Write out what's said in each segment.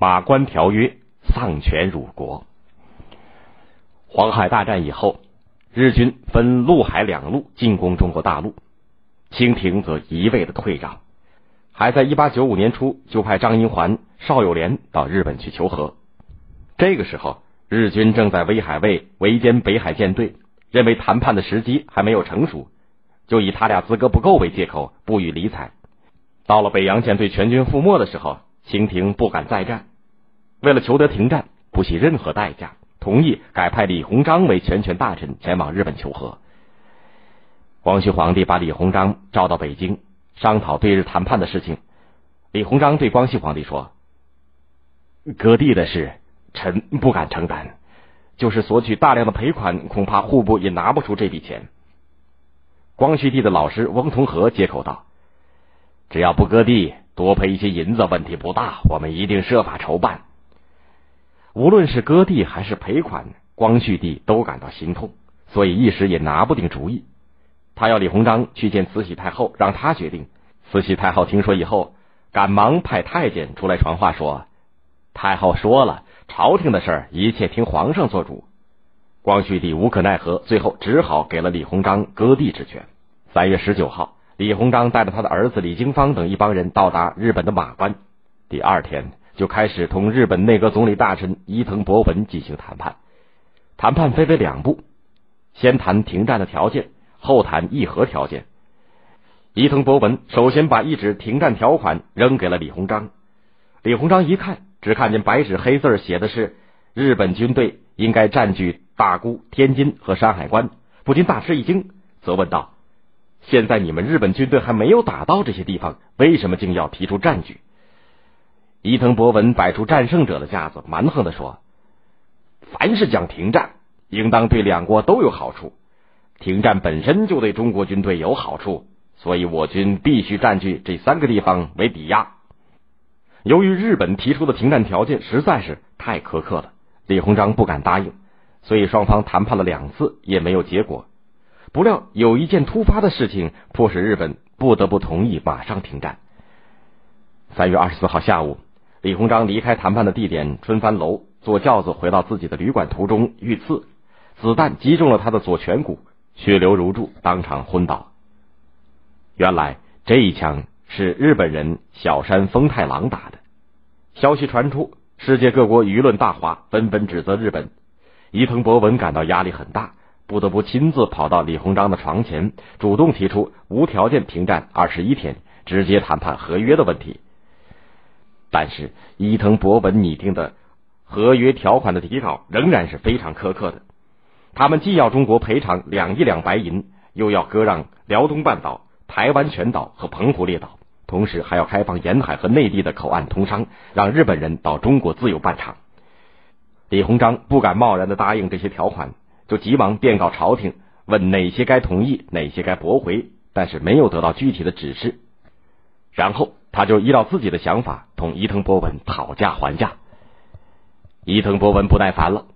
马关条约丧权辱国。黄海大战以后，日军分陆海两路进攻中国大陆，清廷则一味的退让，还在一八九五年初就派张英环、邵友莲到日本去求和。这个时候，日军正在威海卫围歼北海舰队，认为谈判的时机还没有成熟，就以他俩资格不够为借口不予理睬。到了北洋舰队全军覆没的时候，清廷不敢再战，为了求得停战，不惜任何代价，同意改派李鸿章为全权大臣前往日本求和。光绪皇帝把李鸿章召到北京，商讨对日谈判的事情。李鸿章对光绪皇帝说：“割地的事。”臣不敢承担，就是索取大量的赔款，恐怕户部也拿不出这笔钱。光绪帝的老师翁同龢接口道：“只要不割地，多赔一些银子，问题不大。我们一定设法筹办。无论是割地还是赔款，光绪帝都感到心痛，所以一时也拿不定主意。他要李鸿章去见慈禧太后，让他决定。慈禧太后听说以后，赶忙派太监出来传话说：太后说了。”朝廷的事儿，一切听皇上做主。光绪帝无可奈何，最后只好给了李鸿章割地之权。三月十九号，李鸿章带着他的儿子李经方等一帮人到达日本的马关。第二天就开始同日本内阁总理大臣伊藤博文进行谈判。谈判分为两步，先谈停战的条件，后谈议和条件。伊藤博文首先把一纸停战条款扔给了李鸿章。李鸿章一看。只看见白纸黑字写的是日本军队应该占据大沽、天津和山海关，不禁大吃一惊，责问道：“现在你们日本军队还没有打到这些地方，为什么竟要提出占据？”伊藤博文摆出战胜者的架子，蛮横的说：“凡是讲停战，应当对两国都有好处。停战本身就对中国军队有好处，所以我军必须占据这三个地方为抵押。”由于日本提出的停战条件实在是太苛刻了，李鸿章不敢答应，所以双方谈判了两次也没有结果。不料有一件突发的事情，迫使日本不得不同意马上停战。三月二十四号下午，李鸿章离开谈判的地点春帆楼，坐轿子回到自己的旅馆途中遇刺，子弹击中了他的左颧骨，血流如注，当场昏倒。原来这一枪。是日本人小山丰太郎打的。消息传出，世界各国舆论大哗，纷纷指责日本。伊藤博文感到压力很大，不得不亲自跑到李鸿章的床前，主动提出无条件停战二十一天，直接谈判合约的问题。但是伊藤博文拟定的合约条款的底稿仍然是非常苛刻的。他们既要中国赔偿两亿两白银，又要割让辽东半岛、台湾全岛和澎湖列岛。同时还要开放沿海和内地的口岸通商，让日本人到中国自由办厂。李鸿章不敢贸然的答应这些条款，就急忙电告朝廷，问哪些该同意，哪些该驳回，但是没有得到具体的指示。然后他就依照自己的想法同伊藤博文讨价还价。伊藤博文不耐烦了，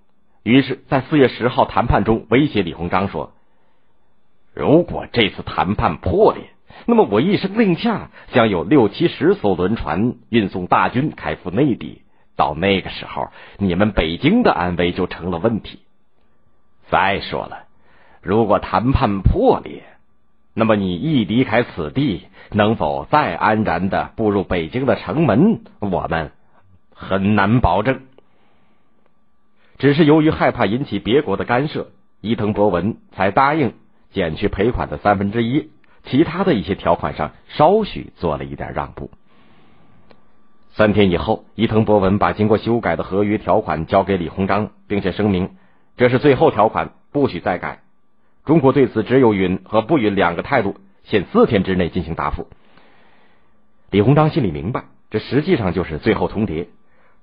于是，在四月十号谈判中威胁李鸿章说：“如果这次谈判破裂。”那么我一声令下，将有六七十艘轮船运送大军开赴内地。到那个时候，你们北京的安危就成了问题。再说了，如果谈判破裂，那么你一离开此地，能否再安然的步入北京的城门，我们很难保证。只是由于害怕引起别国的干涉，伊藤博文才答应减去赔款的三分之一。其他的一些条款上稍许做了一点让步。三天以后，伊藤博文把经过修改的合约条款交给李鸿章，并且声明这是最后条款，不许再改。中国对此只有允和不允两个态度，限四天之内进行答复。李鸿章心里明白，这实际上就是最后通牒。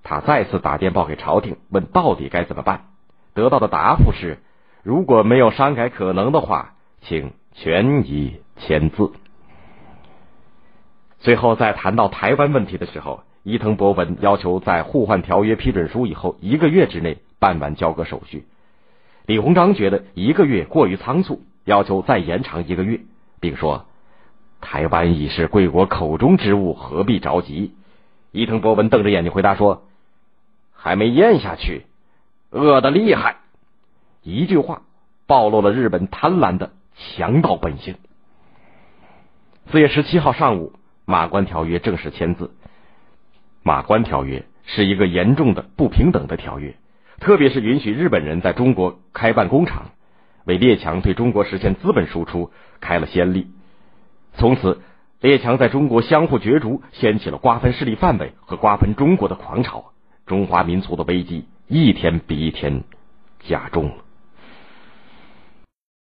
他再次打电报给朝廷，问到底该怎么办。得到的答复是：如果没有删改可能的话，请全以。签字。最后，在谈到台湾问题的时候，伊藤博文要求在互换条约批准书以后一个月之内办完交割手续。李鸿章觉得一个月过于仓促，要求再延长一个月，并说：“台湾已是贵国口中之物，何必着急？”伊藤博文瞪着眼睛回答说：“还没咽下去，饿得厉害。一句话暴露了日本贪婪的强盗本性。四月十七号上午，马关条约正式签字。马关条约是一个严重的不平等的条约，特别是允许日本人在中国开办工厂，为列强对中国实现资本输出开了先例。从此，列强在中国相互角逐，掀起了瓜分势力范围和瓜分中国的狂潮。中华民族的危机一天比一天加重了。